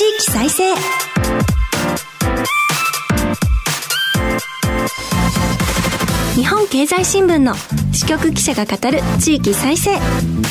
地域再生日本経済新聞の支局記者が語る地域再生。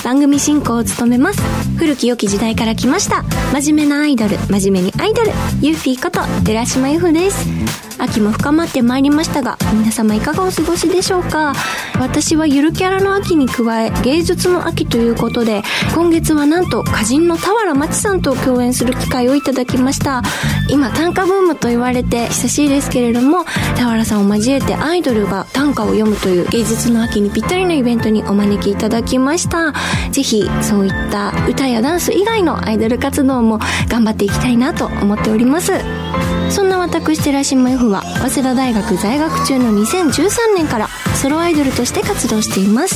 番組進行を務めます。古き良き時代から来ました。真面目なアイドル。真面目にアイドル。ユーフィーこと寺島由布です。秋も深まってまいりましたが皆様いかがお過ごしでしょうか？私はゆるキャラの秋に加え芸術の秋ということで今月はなんと歌人の俵真知さんと共演する機会をいただきました。今短歌ブームと言われて久しいですけれども俵さんを交えてアイドルが短歌を読むという芸術の秋にぴったりなイベントにお招きいただきました。ぜひそういった歌やダンス以外のアイドル活動も頑張っていきたいなと思っております。そんな私寺島 F は早稲田大学在学中の2013年からソロアイドルとして活動しています。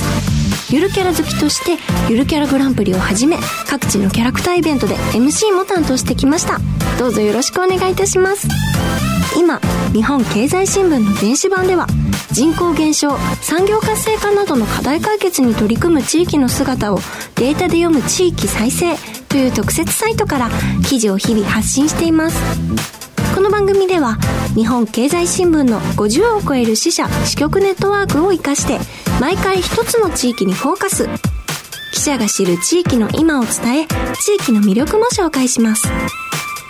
ゆるキャラ好きとしてゆるキャラグランプリをはじめ各地のキャラクターイベントで MC も担当してきました。どうぞよろしくお願いいたします。今日本経済新聞の電子版では人口減少産業活性化などの課題解決に取り組む地域の姿をデータで読む地域再生という特設サイトから記事を日々発信しています。この番組では日本経済新聞の50を超える支社支局ネットワークを活かして毎回一つの地域にフォーカス。記者が知る地域の今を伝え地域の魅力も紹介します。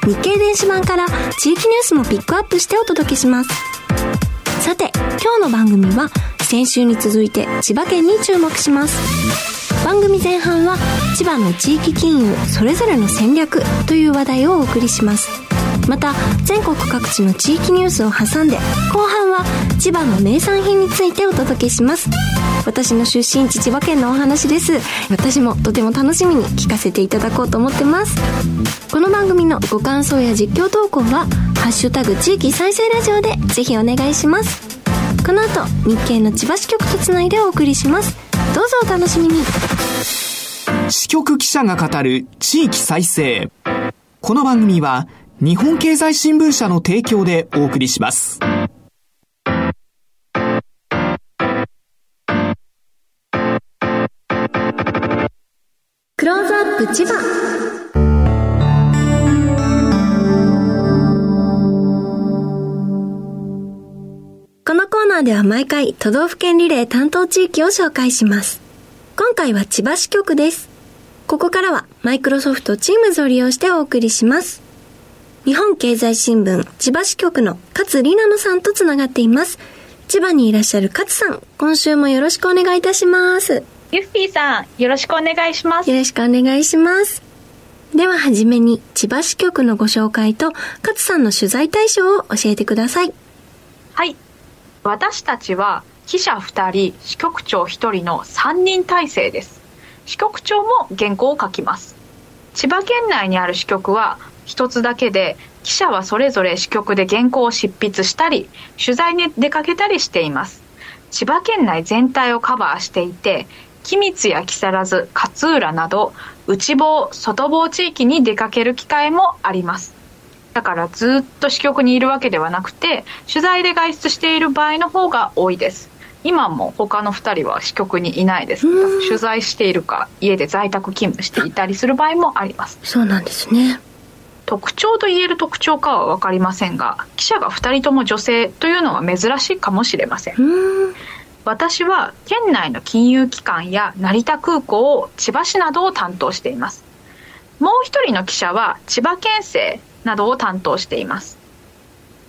日経電子版から地域ニュースもピックアップしてお届けします。さて今日の番組は先週に続いて千葉県に注目します。番組前半は千葉の地域金融それぞれの戦略という話題をお送りします。また全国各地の地域ニュースを挟んで後半は千葉の名産品についてお届けします。私の出身地千葉県のお話です。私もとても楽しみに聞かせていただこうと思ってます。この番組のご感想や実況投稿は「ハッシュタグ地域再生ラジオ」でぜひお願いします。この後日経の千葉支局とつないでお送りします。どうぞお楽しみに。支局記者が語る地域再生。この番組は日本経済新聞社の提供でお送りします。クローズアップ千葉このコーナーでは毎回都道府県リレー担当地域を紹介します。今回は千葉支局です。ここからはマイクロソフト Teams を利用してお送りします。日本経済新聞千葉支局の勝里奈野さんとつながっています。千葉にいらっしゃる勝さん、今週もよろしくお願いいたします。ゆっぴーさん、よろしくお願いします。よろしくお願いします。でははじめに千葉支局のご紹介と勝さんの取材対象を教えてください。はい。私たちは記者2人、支局長1人の3人体制です。支局長も原稿を書きます。千葉県内にある支局は一つだけで記者はそれぞれ支局で原稿を執筆したり取材に出かけたりしています。千葉県内全体をカバーしていて君津や木更津勝浦など内房外房地域に出かける機会もあります。だからずっと支局にいるわけではなくて取材で外出している場合の方が多いです。今も他の2人は支局にいないです。取材しているか家で在宅勤務していたりする場合もあります。そうなんですね特徴と言える特徴かは分かりませんが記者が2人とも女性というのは珍しいかもしれません。私は県内の金融機関や成田空港千葉市などを担当しています。もう一人の記者は千葉県政などを担当しています。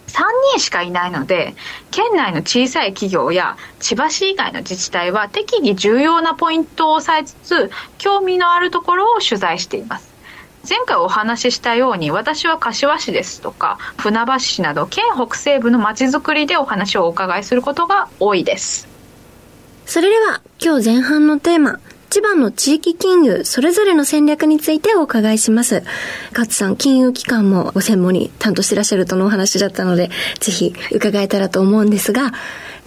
3人しかいないので県内の小さい企業や千葉市以外の自治体は適宜重要なポイントを押さえつつ興味のあるところを取材しています。前回お話ししたように私は柏市ですとか船橋市など県北西部のまちづくりでお話をお伺いすることが多いですそれでは今日前半のテーマ千葉の地域金融それぞれの戦略についてお伺いします。勝さん、金融機関もご専門に担当してらっしゃるとのお話だったので、ぜひ伺えたらと思うんですが、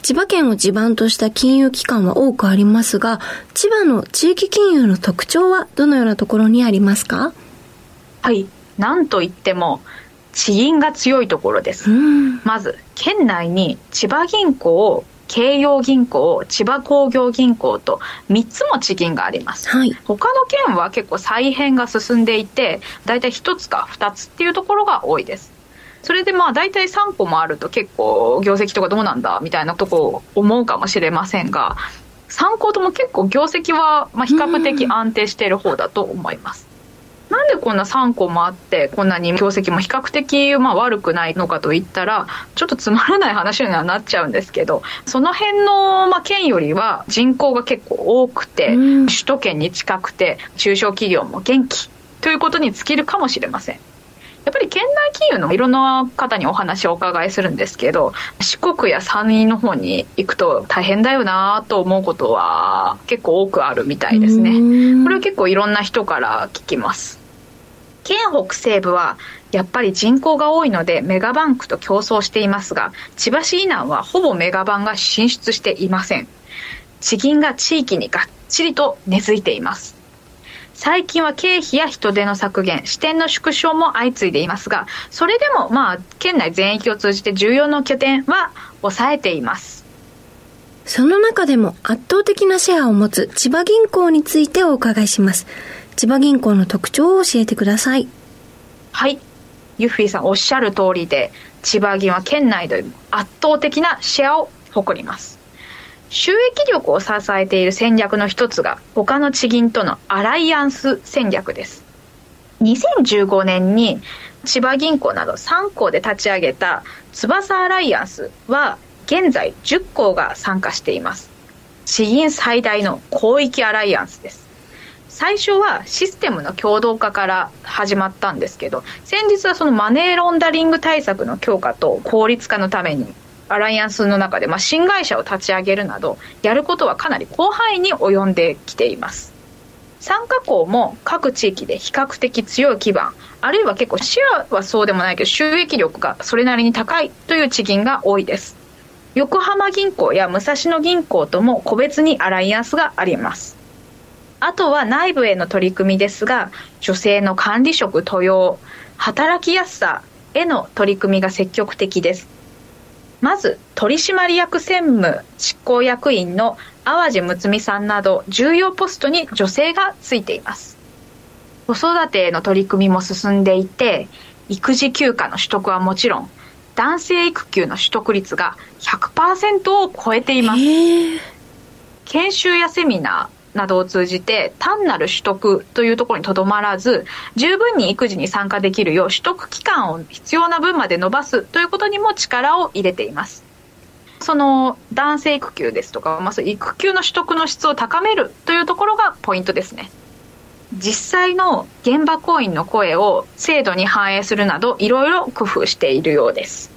千葉県を地盤とした金融機関は多くありますが、千葉の地域金融の特徴はどのようなところにありますか？はいなんといっても地銀が強いところです、まず県内に千葉銀行京葉銀行、千葉工業銀行と3つも地銀があります。はい、他の県は結構再編が進んでいて、だいたい1つか2つっていうところが多いです。それでまあ大体3個もあると結構業績とかどうなんだみたいなとこ思うかもしれませんが、3個とも結構業績はまあ比較的安定している方だと思います。なんでこんな3個もあってこんなに業績も比較的まあ悪くないのかといったらちょっとつまらない話にはなっちゃうんですけどその辺のまあ県よりは人口が結構多くて首都圏に近くて中小企業も元気ということに尽きるかもしれません。やっぱり県内金融のいろんな方にお話をお伺いするんですけど四国や山陰の方に行くと大変だよなと思うことは結構多くあるみたいですね。これは結構いろんな人から聞きます。県北西部はやっぱり人口が多いのでメガバンクと競争していますが千葉市以南はほぼメガバンが進出していません。地銀が地域にがっちりと根付いています最近は経費や人手の削減、支店の縮小も相次いでいますが、それでもまあ、県内全域を通じて重要な拠点は抑えています。その中でも圧倒的なシェアを持つ千葉銀行についてお伺いします。千葉銀行の特徴を教えてください。はい。ユッフィーさんおっしゃる通りで、千葉銀は県内で圧倒的なシェアを誇ります。収益力を支えている戦略の一つが他の地銀とのアライアンス戦略です。2015年に千葉銀行など3行で立ち上げた翼アライアンスは現在10校が参加しています。地銀最大の広域アライアンスです。最初はシステムの共同化から始まったんですけど先日はそのマネーロンダリング対策の強化と効率化のためにアライアンスの中で、まあ、新会社を立ち上げるなどやることはかなり広範囲に及んできています。参加校も各地域で比較的強い基盤あるいは結構シェアはそうでもないけど収益力がそれなりに高いという地銀が多いです。横浜銀行や武蔵野銀行とも個別にアライアンスがあります。あとは内部への取り組みですが女性の管理職登用働きやすさへの取り組みが積極的です。まず取締役専務執行役員の淡路睦美さんなど重要ポストに女性がついています。子育てへの取り組みも進んでいて育児休暇の取得はもちろん男性育休の取得率が100%を超えています。研修やセミナーなどを通じて単なる取得というところにとどまらず十分に育児に参加できるよう取得期間を必要な分まで伸ばすということにも力を入れています。その男性育休ですとか、まあ、育休の取得の質を高めるというところがポイントですね。実際の現場行員の声を制度に反映するなどいろいろ工夫しているようです。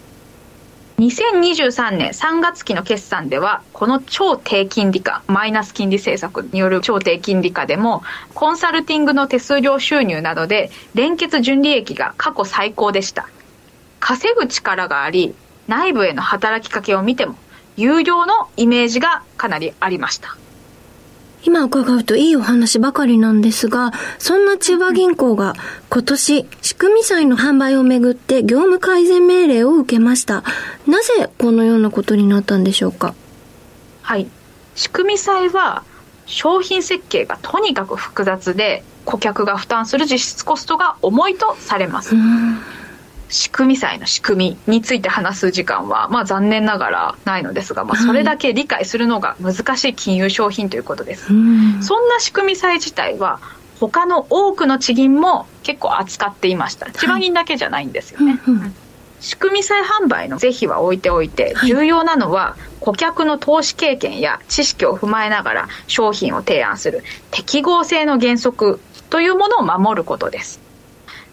2023年3月期の決算ではこの超低金利化マイナス金利政策による超低金利化でもコンサルティングの手数料収入などで連結純利益が過去最高でした。稼ぐ力があり内部への働きかけを見ても有料のイメージがかなりありました。今伺うといいお話ばかりなんですが、そんな千葉銀行が今年仕組み債の販売をめぐって業務改善命令を受けました。なぜこのようなことになったんでしょうか？はい。仕組み債は商品設計がとにかく複雑で顧客が負担する実質コストが重いとされます。仕組み債の仕組みについて話す時間は、まあ、残念ながらないのですが、まあ、それだけ理解するのが難しい金融商品ということです。そんな仕組み債自体は他の多くの地銀も結構扱っていました。千葉銀だけじゃないんですよね。仕組み債販売の是非は置いておいて、重要なのは顧客の投資経験や知識を踏まえながら商品を提案する適合性の原則というものを守ることです。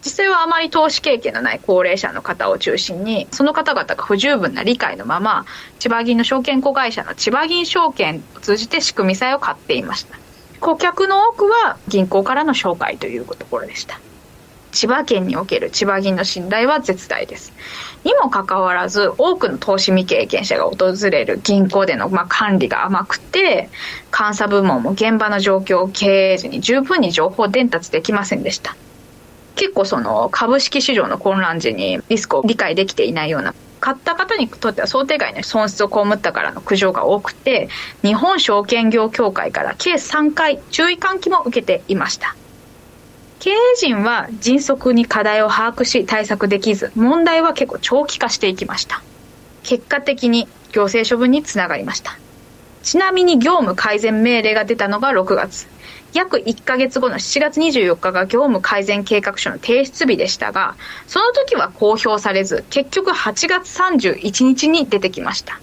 実際はあまり投資経験のない高齢者の方を中心にその方々が不十分な理解のまま千葉銀の証券子会社の千葉銀証券を通じて仕組み債を買っていました。顧客の多くは銀行からの紹介というところでした。千葉県における千葉銀の信頼は絶大です。にもかかわらず多くの投資未経験者が訪れる銀行での、まあ、管理が甘くて監査部門も現場の状況を経営時に十分に情報伝達できませんでした。結構その株式市場の混乱時にリスクを理解できていないような買った方にとっては想定外の損失を被ったからの苦情が多くて日本証券業協会から計3回注意喚起も受けていました。経営陣は迅速に課題を把握し対策できず問題は結構長期化していきました。結果的に行政処分につながりました。ちなみに業務改善命令が出たのが6月。約1ヶ月後の7月24日が業務改善計画書の提出日でしたがその時は公表されず結局8月31日に出てきました。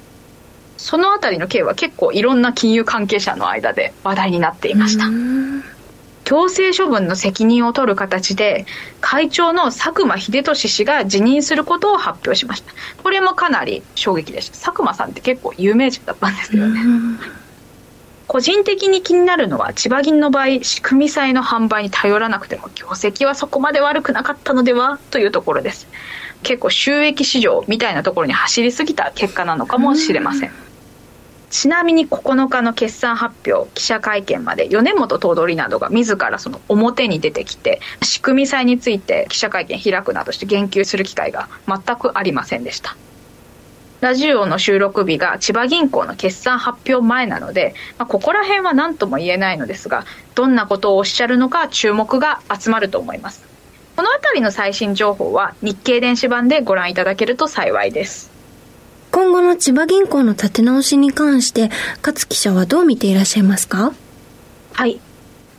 その辺りの経は結構いろんな金融関係者の間で話題になっていました。強制処分の責任を取る形で会長の佐久間秀俊氏が辞任することを発表しました。これもかなり衝撃でした。佐久間さんって結構有名人だったんですけどね個人的に気になるのは千葉銀の場合仕組み債の販売に頼らなくても業績はそこまで悪くなかったのではというところです。結構収益市場みたいなところに走りすぎた結果なのかもしれません。ちなみに9日の決算発表記者会見まで米本頭取などが自らその表に出てきて仕組み債について記者会見開くなどして言及する機会が全くありませんでしたラジオの収録日が千葉銀行の決算発表前なので、まあ、ここら辺は何とも言えないのですがどんなことをおっしゃるのか注目が集まると思います。この辺りの最新情報は日経電子版でご覧いただけると幸いです。今後の千葉銀行の立て直しに関して、勝記者はどう見ていらっしゃいますか？はい。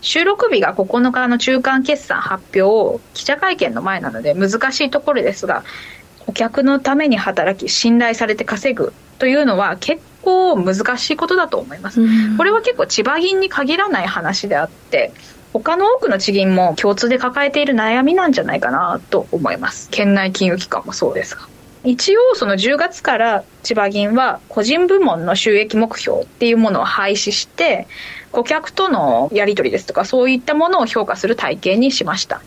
収録日が9日の中間決算発表、記者会見の前なので難しいところですが、お客のために働き、信頼されて稼ぐというのは結構難しいことだと思います。これは結構千葉銀に限らない話であって、他の多くの地銀も共通で抱えている悩みなんじゃないかなと思います。県内金融機関もそうですが。一応その10月から千葉銀は個人部門の収益目標っていうものを廃止して顧客とのやり取りですとかそういったものを評価する体系にしました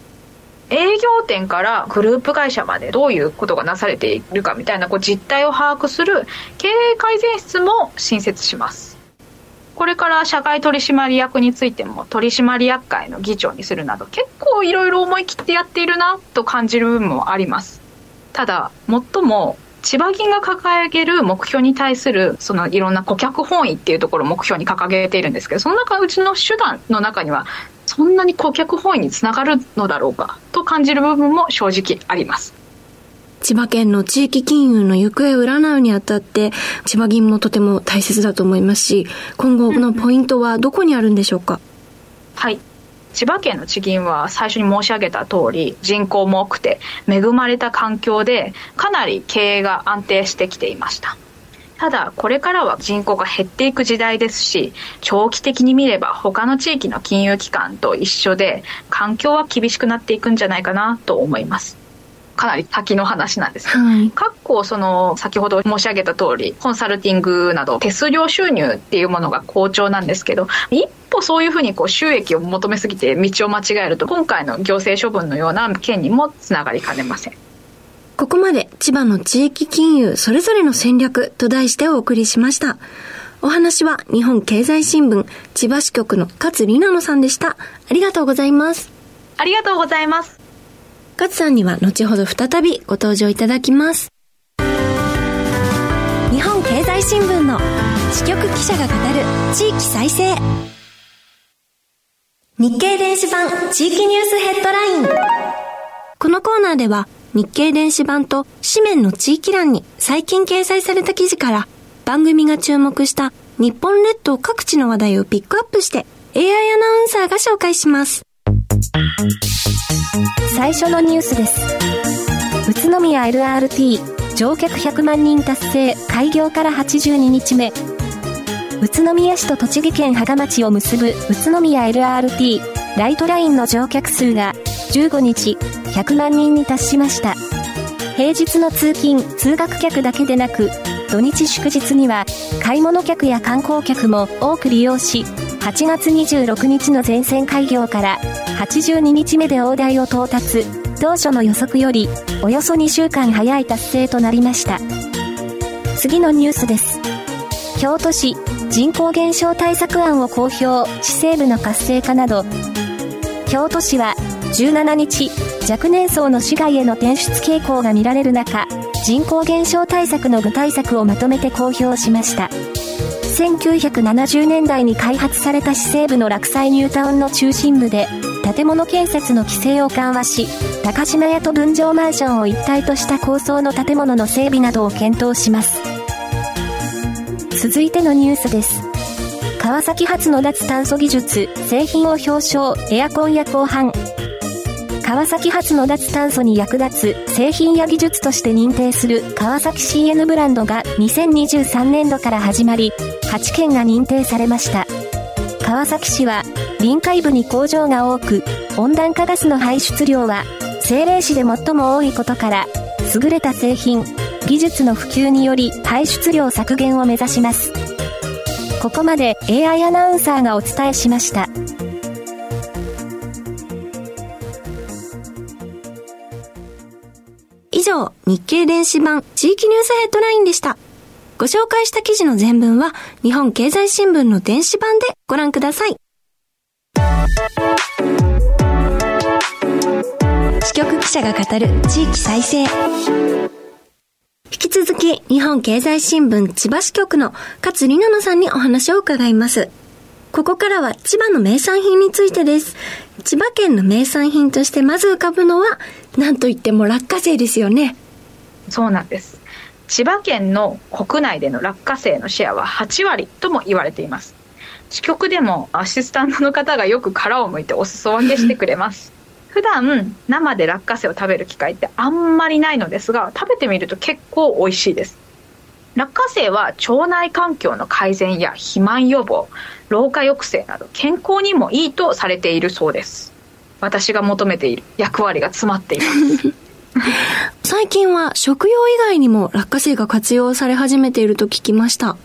営業店からグループ会社までどういうことがなされているかみたいなこう実態を把握する経営改善室も新設します。これから社外取締役についても取締役会の議長にするなど結構いろいろ思い切ってやっているなと感じる部分もあります。ただ最も千葉銀が掲げる目標に対するそのいろんな顧客本位っていうところを目標に掲げているんですけどその中うちの手段の中にはそんなに顧客本位につながるのだろうかと感じる部分も正直あります。千葉県の地域金融の行方を占うにあたって千葉銀もとても大切だと思いますし今後のポイントはどこにあるんでしょうか？はい。千葉県の地銀は最初に申し上げた通り人口も多くて恵まれた環境でかなり経営が安定してきていましたただこれからは人口が減っていく時代ですし長期的に見れば他の地域の金融機関と一緒で環境は厳しくなっていくんじゃないかなと思いますかなり先の話なんです。はい。かっこその先ほど申し上げた通りコンサルティングなど手数料収入っていうものが好調なんですけど一歩そういうふうにこう収益を求めすぎて道を間違えると今回の行政処分のような件にもつながりかねません。ここまで千葉の地域金融それぞれの戦略と題してお送りしました。お話は日本経済新聞千葉支局の勝里奈野さんでした。ありがとうございます。ありがとうございます。勝さんには後ほど再びご登場いただきます。日本経済新聞の支局記者が語る地域再生。日経電子版地域ニュースヘッドライン。このコーナーでは日経電子版と紙面の地域欄に最近掲載された記事から番組が注目した日本列島各地の話題をピックアップして AI アナウンサーが紹介します。最初のニュースです。宇都宮 LRT 乗客100万人達成開業から82日目。宇都宮市と栃木県芳賀町を結ぶ宇都宮 LRT ライトラインの乗客数が15日100万人に達しました。平日の通勤・通学客だけでなく、土日祝日には買い物客や観光客も多く利用し、8月26日の全線開業から82日目で大台を到達、当初の予測よりおよそ2週間早い達成となりました。次のニュースです。京都市人口減少対策案を公表、市政部の活性化など、京都市は17日、若年層の市外への転出傾向が見られる中、人口減少対策の具体策をまとめて公表しました。1970年代に開発された市西部の落西ニュータウンの中心部で、建物建設の規制を緩和し、高島屋と分譲マンションを一体とした高層の建物の整備などを検討します。続いてのニュースです。川崎発の脱炭素技術、製品を表彰、エアコンや後半。川崎発の脱炭素に役立つ製品や技術として認定する川崎 CN ブランドが2023年度から始まり、8件が認定されました。川崎市は、臨海部に工場が多く、温暖化ガスの排出量は、政令市で最も多いことから、優れた製品、技術の普及により排出量削減を目指します。ここまで AI アナウンサーがお伝えしました。以上、日経電子版地域ニュースヘッドラインでした。ご紹介した記事の全文は日本経済新聞の電子版でご覧ください。支局記者が語る地域再生。引き続き、日本経済新聞千葉支局の勝里奈々さんにお話を伺います。ここからは千葉の名産品についてです。千葉県の名産品としてまず浮かぶのは、なんといっても落花生ですよね。そうなんです。千葉県の国内での落花生のシェアは8割とも言われています。支局でもアシスタントの方がよく殻を剥いてお裾分けしてくれます。普段生で落花生を食べる機会ってあんまりないのですが食べてみると結構美味しいです落花生は腸内環境の改善や肥満予防老化抑制など健康にもいいとされているそうです。私が求めている役割が詰まっています。最近は食用以外にも落花生が活用され始めていると聞きました。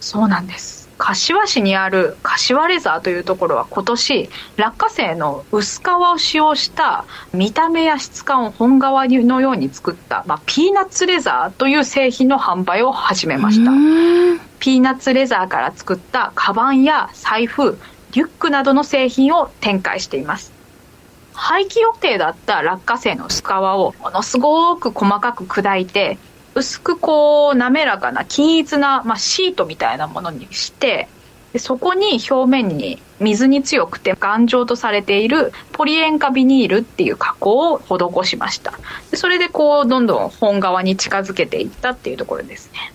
そうなんです柏市にある柏レザーというところは今年落花生の薄皮を使用した見た目や質感を本革のように作った、まあ、ピーナッツレザーという製品の販売を始めました。ピーナッツレザーから作ったカバンや財布リュックなどの製品を展開しています。廃棄予定だった落花生の薄皮をものすごく細かく砕いて薄くこう滑らかな均一な、まあ、シートみたいなものにしてでそこに表面に水に強くて頑丈とされているポリ塩化ビニールっていう加工を施しました。でそれでこうどんどん本革に近づけていったっていうところですね。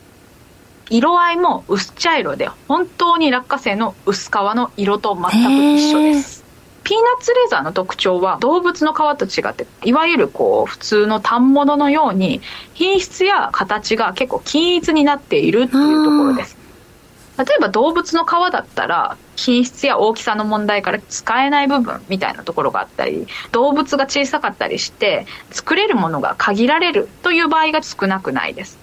色合いも薄茶色で本当に落花生の薄皮の色と全く一緒です。ピーナッツレザーの特徴は動物の皮と違っていわゆるこう普通の反物のように品質や形が結構均一になっているっていうところです。例えば動物の皮だったら品質や大きさの問題から使えない部分みたいなところがあったり動物が小さかったりして作れるものが限られるという場合が少なくないです。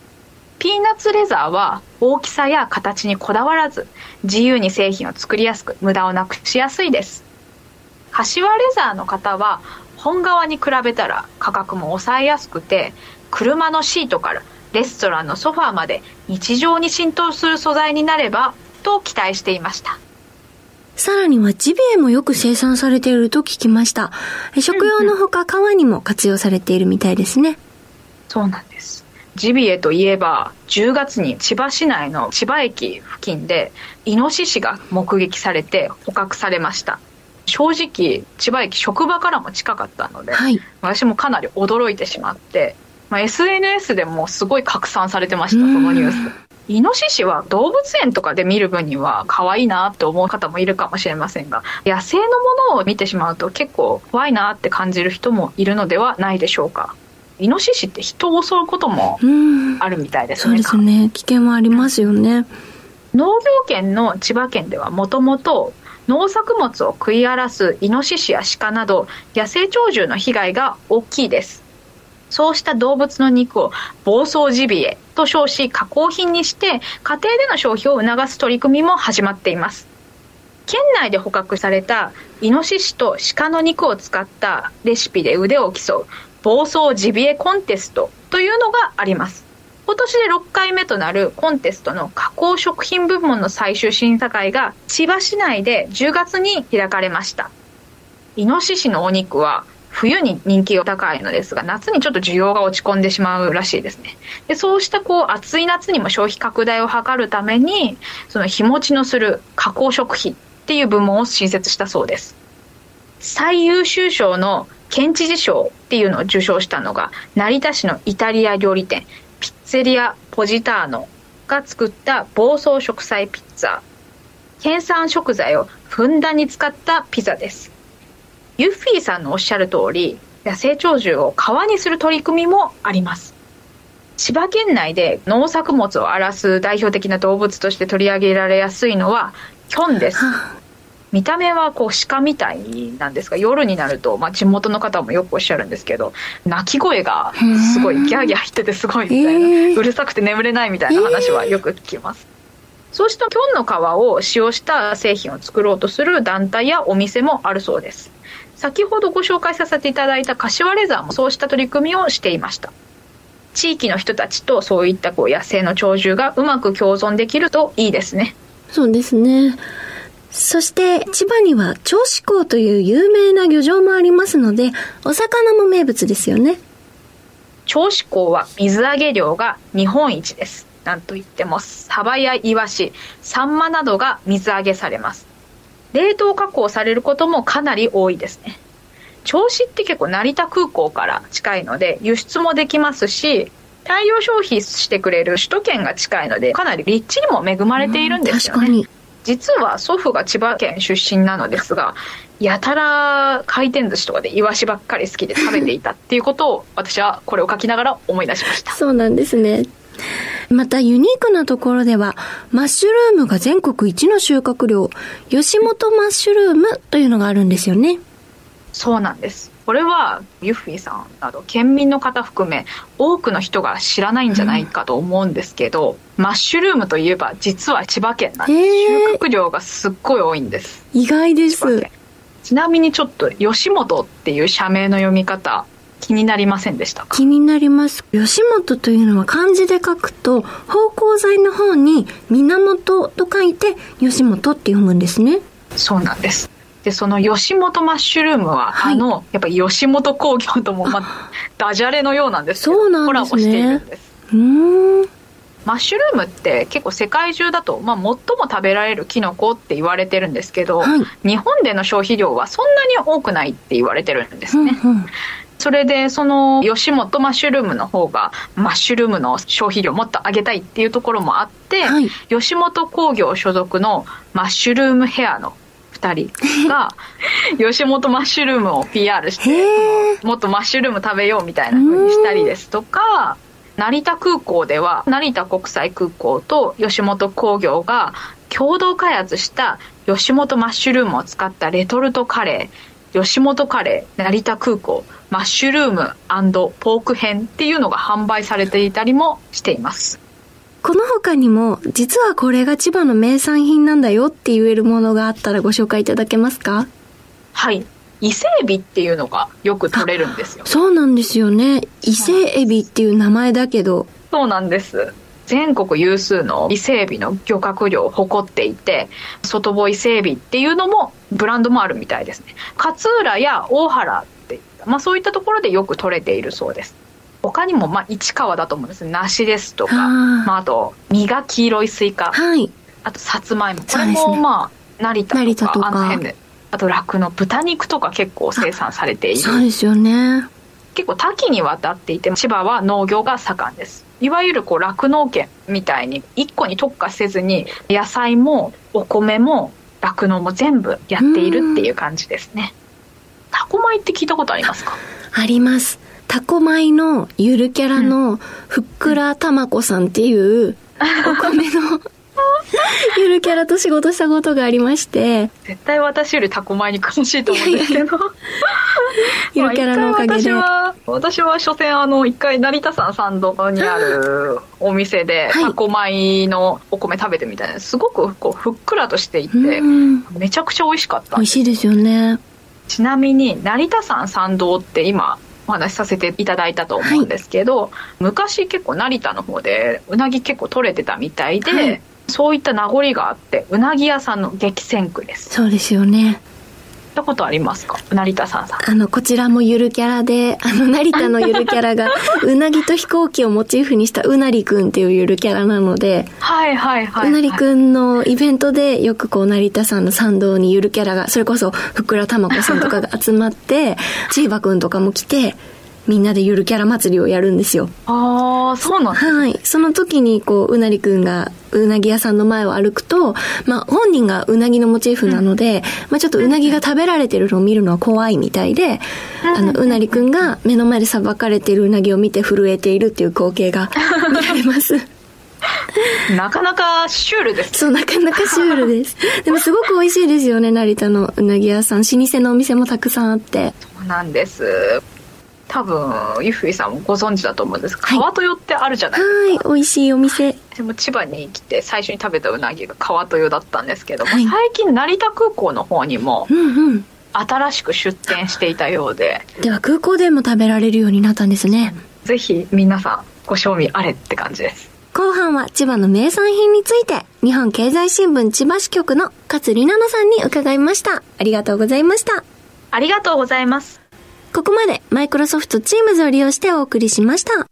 ピーナッツレザーは大きさや形にこだわらず自由に製品を作りやすく無駄をなくしやすいです柏レザーの方は本革に比べたら価格も抑えやすくて車のシートからレストランのソファーまで日常に浸透する素材になればと期待していました。さらにはジビエもよく生産されていると聞きました。食用のほか皮にも活用されているみたいですね、そうなんです。ジビエといえば10月に千葉市内の千葉駅付近でイノシシが目撃されて捕獲されました正直千葉駅職場からも近かったので、はい、私もかなり驚いてしまって、まあ、SNS でもすごい拡散されてましたそのニュース。イノシシは動物園とかで見る分には可愛いなって思う方もいるかもしれませんが野生のものを見てしまうと結構怖いなって感じる人もいるのではないでしょうか。イノシシって人を襲うこともあるみたいですね。そうですね。危険はありますよね。農業圏の千葉県ではもともと農作物を食い荒らすイノシシやシカなど野生鳥獣の被害が大きいです。そうした動物の肉を暴走ジビエと称し加工品にして家庭での消費を促す取り組みも始まっています。県内で捕獲されたイノシシと鹿の肉を使ったレシピで腕を競う暴走ジビエコンテストというのがあります。今年で6回目となるコンテストの加工食品部門の最終審査会が千葉市内で10月に開かれました。イノシシのお肉は冬に人気が高いのですが夏にちょっと需要が落ち込んでしまうらしいですね。でそうしたこう暑い夏にも消費拡大を図るためにその日持ちのする加工食品っていう部門を新設したそうです。最優秀賞の県知事賞っていうのを受賞したのが成田市のイタリア料理店。ピッツェリア・ポジターノが作った房総食材ピッツァ。県産食材をふんだんに使ったピザです。ユッフィーさんのおっしゃる通り野生鳥獣を川にする取り組みもあります。千葉県内で農作物を荒らす代表的な動物として取り上げられやすいのはキョンです。見た目はこう鹿みたいなんですが夜になると、まあ、地元の方もよくおっしゃるんですけど鳴き声がすごいギャーギャー言っててすごいみたいなうるさくて眠れないみたいな話はよく聞きます。そうしたキョンの皮を使用した製品を作ろうとする団体やお店もあるそうです。先ほどご紹介させていただいた柏レザーもそうした取り組みをしていました。地域の人たちとそういったこう野生の鳥獣がうまく共存できるといいですね。そうですねそして千葉には銚子港という有名な漁場もありますのでお魚も名物ですよね。銚子港は水揚げ量が日本一です。なんといってもサバやイワシサンマなどが水揚げされます。冷凍加工されることもかなり多いですね。銚子って結構成田空港から近いので輸出もできますし大量消費してくれる首都圏が近いのでかなり立地にも恵まれているんですよね実は祖父が千葉県出身なのですがやたら回転寿司とかでイワシばっかり好きで食べていたっていうことを私はこれを書きながら思い出しましたそうなんですねまたユニークなところでは、マッシュルームが全国一の収穫量、吉本マッシュルームというのがあるんですよね。そうなんです。これはユッフィーさんなど県民の方含め多くの人が知らないんじゃないかと思うんですけど、うん、マッシュルームといえば実は千葉県なんで収穫量がすっごい多いんです。意外です。ちなみにちょっと吉本っていう社名の読み方気になりませんでした気になります。吉本というのは漢字で書くと芳香剤の方に源と書いて吉本って読むんですね。そうなんですでその吉本マッシュルームは、はい、あのやっぱり吉本興業とも、まあ、ダジャレのようなんですけどそうなんね、コラボしているんです。うん。マッシュルームって結構世界中だと、まあ、最も食べられるキノコって言われてるんですけど、はい、日本での消費量はそんなに多くないって言われてるんですね。うんうん。それでその吉本マッシュルームの方がマッシュルームの消費量もっと上げたいっていうところもあって、はい、吉本興業所属のマッシュルームヘアの2人が 吉本マッシュルームを PR してもっとマッシュルーム食べようみたいな風にしたりですとか成田空港では成田国際空港と吉本興業が共同開発した吉本マッシュルームを使ったレトルトカレー吉本カレー成田空港マッシュルームポーク編っていうのが販売されていたりもしていますこの他にも、実はこれが千葉の名産品なんだよって言えるものがあったらご紹介いただけますか？はい。伊勢エビっていうのがよく取れるんですよ。そうなんですよね。伊勢エビっていう名前だけど。そうなんです。全国有数の伊勢エビの漁獲量を誇っていて、外房伊勢エビっていうのもブランドもあるみたいですね。勝浦や大原っていった、まあそういったところでよく取れているそうです。他にも、まあ、市川だと思うんです梨ですとか、まあ、あと、実が黄色いスイカ。はい。あと、さつまいも。これも、まあ、成田とか、とかあの辺で。あと、酪農、豚肉とか結構生産されている。そうですよね。結構多岐にわたっていて、千葉は農業が盛んです。いわゆるこう酪農県みたいに一個に特化せずに野菜もお米も酪農も全部やっているっていう感じですね。タコ米って聞いたことありますか？あります。タコ米のゆるキャラのふっくらたまこさんっていうお米の ゆるキャラと仕事したことがありまして。絶対私よりタコ米に詳しいと思うんですけど。ゆるキャラのおかげで、まあ、私は私は所詮あの一回成田山参道にあるお店でタコ米のお米食べてみたいなすごくこうふっくらとしていてめちゃくちゃ美味しかった美味しいですよね。ちなみに成田山参道って今お話しさせていただいたと思うんですけど、はい、昔結構成田の方でうなぎ結構取れてたみたいで、はい、そういった名残があってうなぎ屋さんの激戦区です。そうですよねたことありますか？成田さんさん。あの、こちらもゆるキャラで、あの、成田のゆるキャラが、うなぎと飛行機をモチーフにしたうなりくんっていうゆるキャラなので、はいはいはい、はい。うなりくんのイベントでよくこう、成田さんの参道にゆるキャラが、それこそ、ふくらたまこさんとかが集まって、チーバくんとかも来て、みんなでゆるキャラ祭りをやるんですよ。ああ、そうなんはい。その時に、こう、うなりくんが、うなぎ屋さんの前を歩くと、まあ、本人がうなぎのモチーフなので、うん、まあ、ちょっとうなぎが食べられてるのを見るのは怖いみたいで、あの、うなりくんが目の前でさばかれてるうなぎを見て震えているっていう光景が 見られます。なかなかシュールです。そう、なかなかシュールです。でもすごく美味しいですよね、成田のうなぎ屋さん。老舗のお店もたくさんあって。そうなんです。多分ゆふいさんもご存知だと思うんです川豊ってあるじゃないですか。はい美味しいお店。でも千葉に来て最初に食べたうなぎが川豊だったんですけども、はい、最近成田空港の方にも、うんうん。新しく出店していたようで。では空港でも食べられるようになったんですね。ぜひ皆さんご賞味あれって感じです。後半は千葉の名産品について日本経済新聞千葉支局の勝里奈々さんに伺いました。ありがとうございました。ありがとうございますここまでマイクロソフト Teams を利用してお送りしました。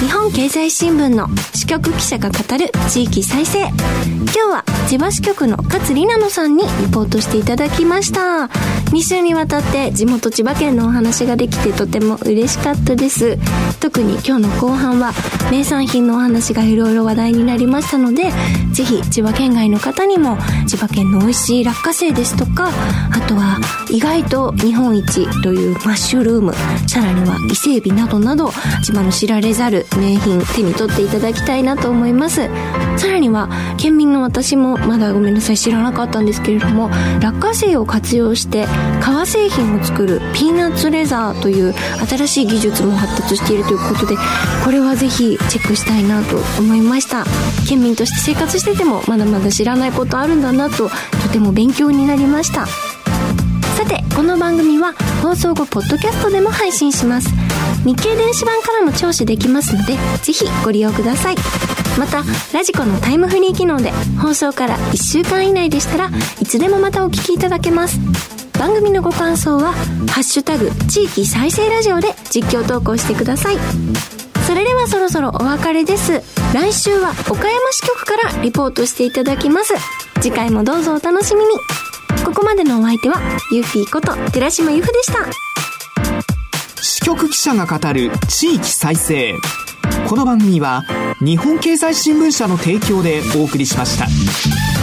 日本経済新聞の支局記者が語る地域再生。今日は千葉支局の勝里奈野さんにリポートしていただきました。2週にわたって地元千葉県のお話ができてとても嬉しかったです特に今日の後半は名産品のお話がいろいろ話題になりましたのでぜひ千葉県外の方にも千葉県の美味しい落花生ですとかあとは意外と日本一というマッシュルームさらには伊勢海老などなど千葉の知られざる名品手に取っていただきたいなと思いますさらには県民の私もまだごめんなさい知らなかったんですけれども落花生を活用して革製品を作るピーナッツレザーという新しい技術も発達しているということでこれはぜひチェックしたいなと思いました。県民として生活しててもまだまだ知らないことあるんだなととても勉強になりました。さてこの番組は放送後ポッドキャストでも配信します。日経電子版からも聴取できますのでぜひご利用ください。またラジコのタイムフリー機能で放送から1週間以内でしたらいつでもまたお聞きいただけます。番組のご感想は「ハッシュタグ地域再生ラジオ」で実況投稿してください。それではそろそろお別れです。来週は岡山支局からリポートしていただきます。次回もどうぞお楽しみに。ここまでのお相手はユフィーこと寺島由布でした支局記者が語る地域再生この番組は日本経済新聞社の提供でお送りしました。